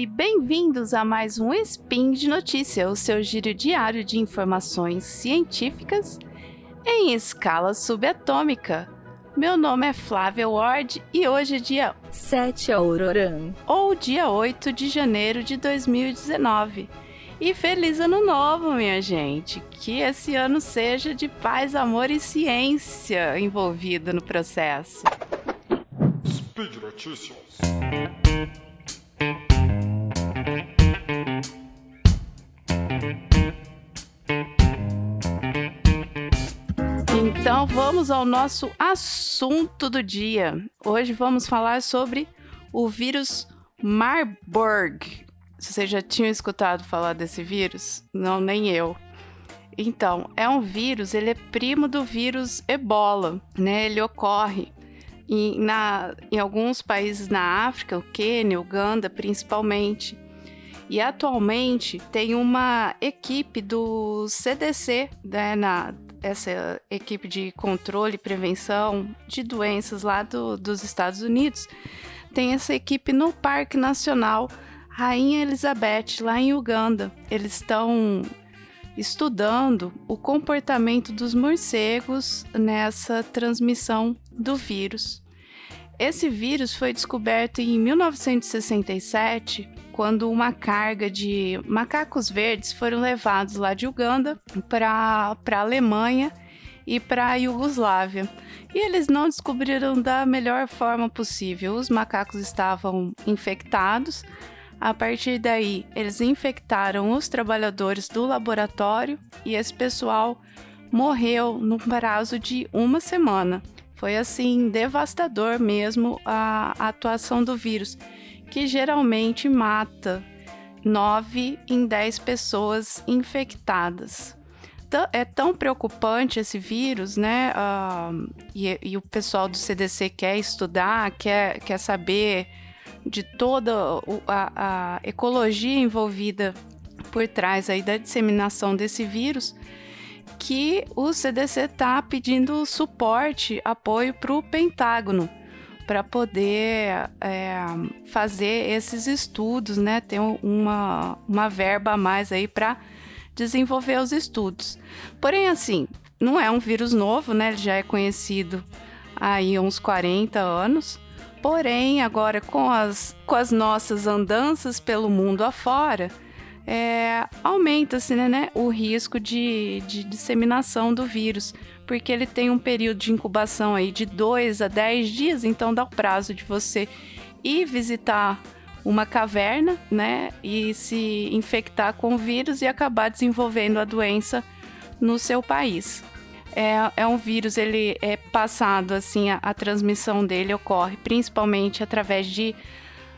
e bem-vindos a mais um Spin de Notícia, o seu giro diário de informações científicas em escala subatômica. Meu nome é Flávia Ward e hoje é dia 7 Auroran, ou dia 8 de janeiro de 2019. E feliz ano novo, minha gente! Que esse ano seja de paz, amor e ciência envolvida no processo. Speed Notícias. Então vamos ao nosso assunto do dia. Hoje vamos falar sobre o vírus Marburg. Vocês já tinham escutado falar desse vírus? Não, nem eu. Então, é um vírus, ele é primo do vírus Ebola, né? Ele ocorre em, na, em alguns países na África, o Quênia, Uganda principalmente. E atualmente tem uma equipe do CDC, né, na, essa equipe de controle e prevenção de doenças lá do, dos Estados Unidos, tem essa equipe no Parque Nacional Rainha Elizabeth, lá em Uganda. Eles estão estudando o comportamento dos morcegos nessa transmissão do vírus. Esse vírus foi descoberto em 1967, quando uma carga de macacos verdes foram levados lá de Uganda para a Alemanha e para a Iugoslávia. E eles não descobriram da melhor forma possível. Os macacos estavam infectados. A partir daí, eles infectaram os trabalhadores do laboratório e esse pessoal morreu no prazo de uma semana. Foi assim devastador mesmo a atuação do vírus, que geralmente mata 9 em 10 pessoas infectadas. É tão preocupante esse vírus, né? Uh, e, e, o pessoal do CDC quer estudar, quer, quer saber de toda a, a ecologia envolvida por trás aí da disseminação desse vírus que o CDC está pedindo suporte, apoio para o Pentágono para poder é, fazer esses estudos, né? Ter uma, uma verba a mais aí para desenvolver os estudos. Porém, assim, não é um vírus novo, né? Ele já é conhecido aí uns 40 anos. Porém, agora com as, com as nossas andanças pelo mundo afora, é, aumenta-se né, né, o risco de, de disseminação do vírus, porque ele tem um período de incubação aí de 2 a 10 dias, então dá o prazo de você ir visitar uma caverna, né, e se infectar com o vírus e acabar desenvolvendo a doença no seu país. É, é um vírus, ele é passado assim, a, a transmissão dele ocorre principalmente através de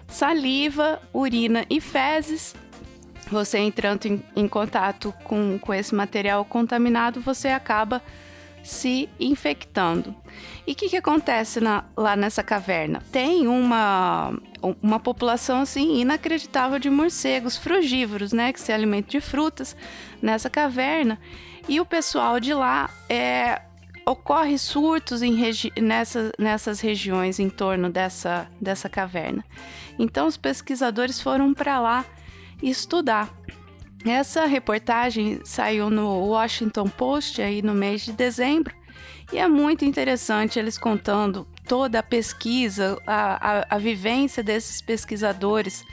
saliva, urina e fezes, você entrando em, em contato com, com esse material contaminado, você acaba se infectando. E o que, que acontece na, lá nessa caverna? Tem uma, uma população assim inacreditável de morcegos frugívoros, né, que se alimentam de frutas nessa caverna. E o pessoal de lá é, ocorre surtos em nessa, nessas regiões em torno dessa, dessa caverna. Então os pesquisadores foram para lá estudar. Essa reportagem saiu no Washington Post aí no mês de dezembro e é muito interessante eles contando toda a pesquisa, a, a, a vivência desses pesquisadores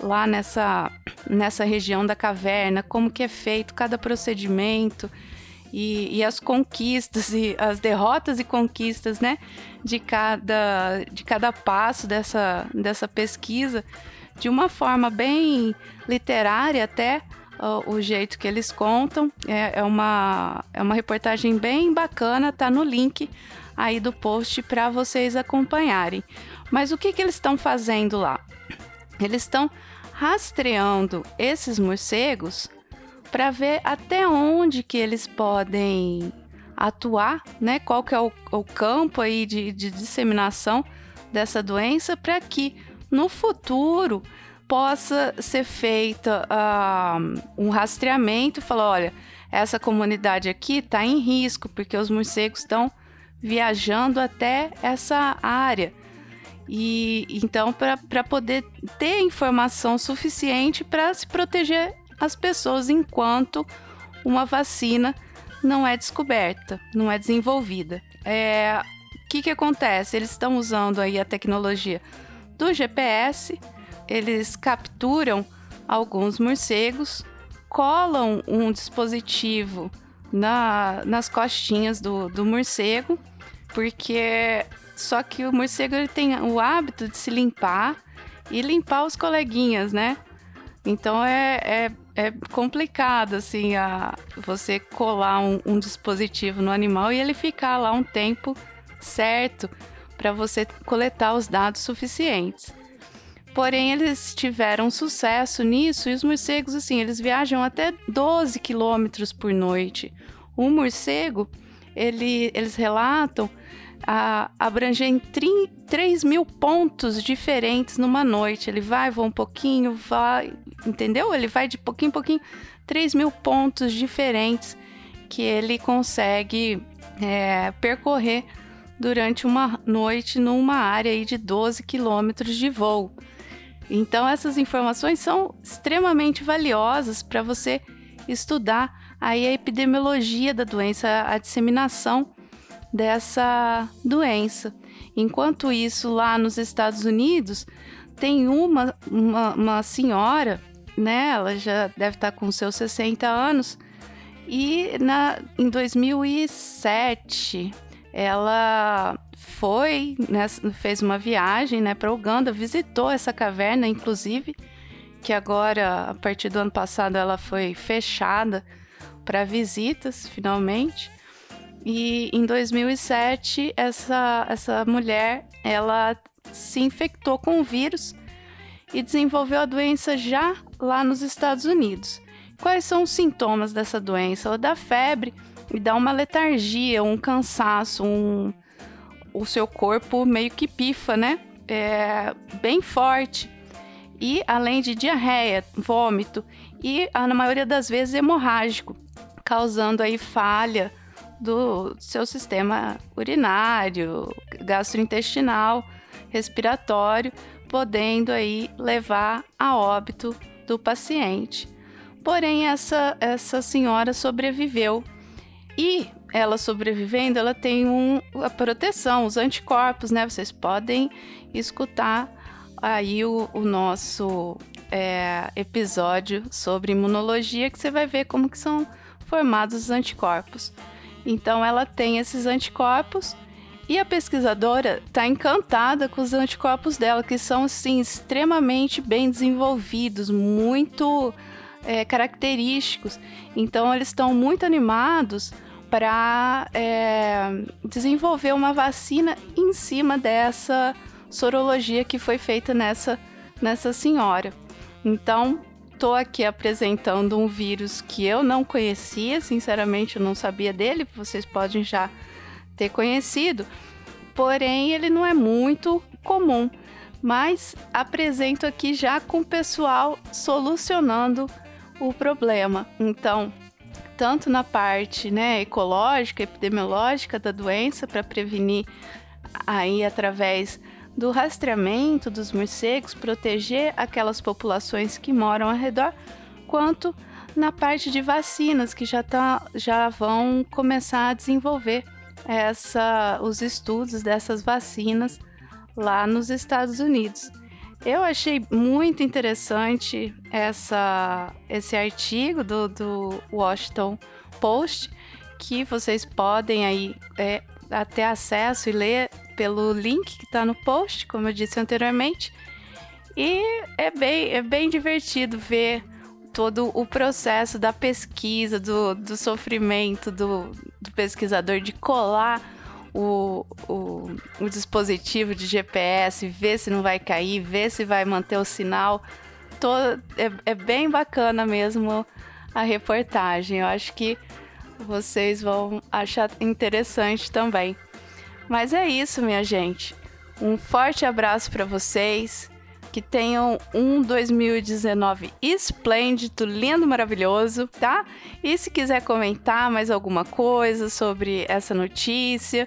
lá nessa, nessa região da caverna, como que é feito cada procedimento e, e, as conquistas e as derrotas e conquistas, né, de cada, de cada passo dessa, dessa pesquisa de uma forma bem literária até o jeito que eles contam. É, é, uma, é uma reportagem bem bacana, tá no link aí do post para vocês acompanharem. Mas o que, que eles estão fazendo lá? Eles estão rastreando esses morcegos para ver até onde que eles podem atuar, né? Qual que é o, o campo aí de, de disseminação dessa doença para que no futuro possa ser feita uh, um rastreamento e falar, olha, essa comunidade aqui está em risco porque os morcegos estão viajando até essa área. E então, para poder ter informação suficiente para se proteger as pessoas enquanto uma vacina não é descoberta, não é desenvolvida. É, o que, que acontece? Eles estão usando aí a tecnologia do GPS, eles capturam alguns morcegos, colam um dispositivo na, nas costinhas do, do morcego, porque só que o morcego ele tem o hábito de se limpar e limpar os coleguinhas, né? Então é, é, é complicado assim a, você colar um, um dispositivo no animal e ele ficar lá um tempo certo para você coletar os dados suficientes. Porém, eles tiveram sucesso nisso e os morcegos, assim, eles viajam até 12 quilômetros por noite. Um morcego, ele, eles relatam, a, em 3 mil pontos diferentes numa noite. Ele vai, voa um pouquinho, vai, entendeu? Ele vai de pouquinho em pouquinho, 3 mil pontos diferentes que ele consegue é, percorrer durante uma noite numa área de 12 quilômetros de voo. Então essas informações são extremamente valiosas para você estudar aí a epidemiologia da doença, a disseminação dessa doença. Enquanto isso, lá nos Estados Unidos, tem uma, uma, uma senhora, né? Ela já deve estar com seus 60 anos, e na, em 2007 ela foi, né, fez uma viagem né, para Uganda, visitou essa caverna, inclusive, que agora, a partir do ano passado, ela foi fechada para visitas, finalmente. E em 2007, essa, essa mulher, ela se infectou com o vírus e desenvolveu a doença já lá nos Estados Unidos. Quais são os sintomas dessa doença? Ela dá febre e dá uma letargia, um cansaço, um... o seu corpo meio que pifa, né? É bem forte. E além de diarreia, vômito e, na maioria das vezes, hemorrágico, causando aí falha do seu sistema urinário, gastrointestinal, respiratório, podendo aí levar a óbito do paciente. Porém, essa, essa senhora sobreviveu e ela sobrevivendo, ela tem um, a proteção, os anticorpos, né? Vocês podem escutar aí o, o nosso é, episódio sobre imunologia que você vai ver como que são formados os anticorpos. Então ela tem esses anticorpos e a pesquisadora está encantada com os anticorpos dela, que são assim extremamente bem desenvolvidos, muito é, característicos. Então eles estão muito animados para é, desenvolver uma vacina em cima dessa sorologia que foi feita nessa, nessa senhora. Então, estou aqui apresentando um vírus que eu não conhecia, sinceramente eu não sabia dele, vocês podem já ter conhecido, porém ele não é muito comum. Mas apresento aqui já com o pessoal solucionando o problema. Então, tanto na parte né, ecológica, epidemiológica da doença, para prevenir aí através do rastreamento dos morcegos, proteger aquelas populações que moram ao redor, quanto na parte de vacinas que já, tá, já vão começar a desenvolver essa, os estudos dessas vacinas lá nos Estados Unidos. Eu achei muito interessante essa, esse artigo do, do Washington Post, que vocês podem aí é, ter acesso e ler pelo link que está no post, como eu disse anteriormente. E é bem, é bem divertido ver todo o processo da pesquisa, do, do sofrimento do, do pesquisador de colar o, o, o, dispositivo de GPS, ver se não vai cair, ver se vai manter o sinal. É, é bem bacana mesmo a reportagem. Eu acho que vocês vão achar interessante também. Mas é isso, minha gente. Um forte abraço para vocês. Que tenham um 2019 esplêndido, lindo, maravilhoso, tá? E se quiser comentar mais alguma coisa sobre essa notícia,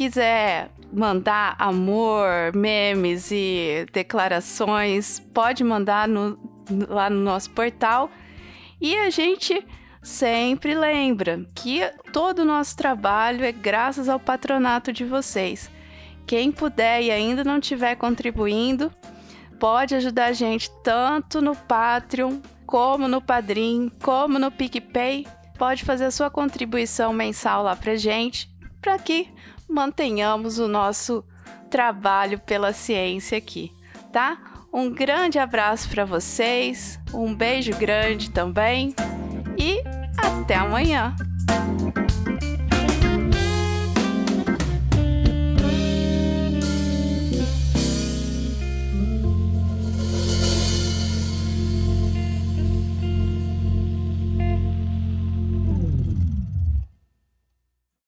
quiser mandar amor, memes e declarações, pode mandar no, lá no nosso portal. E a gente sempre lembra que todo o nosso trabalho é graças ao patronato de vocês. Quem puder e ainda não estiver contribuindo, pode ajudar a gente tanto no Patreon, como no Padrim, como no PicPay. Pode fazer a sua contribuição mensal lá pra gente, para que mantenhamos o nosso trabalho pela ciência aqui, tá? Um grande abraço para vocês, um beijo grande também e até amanhã!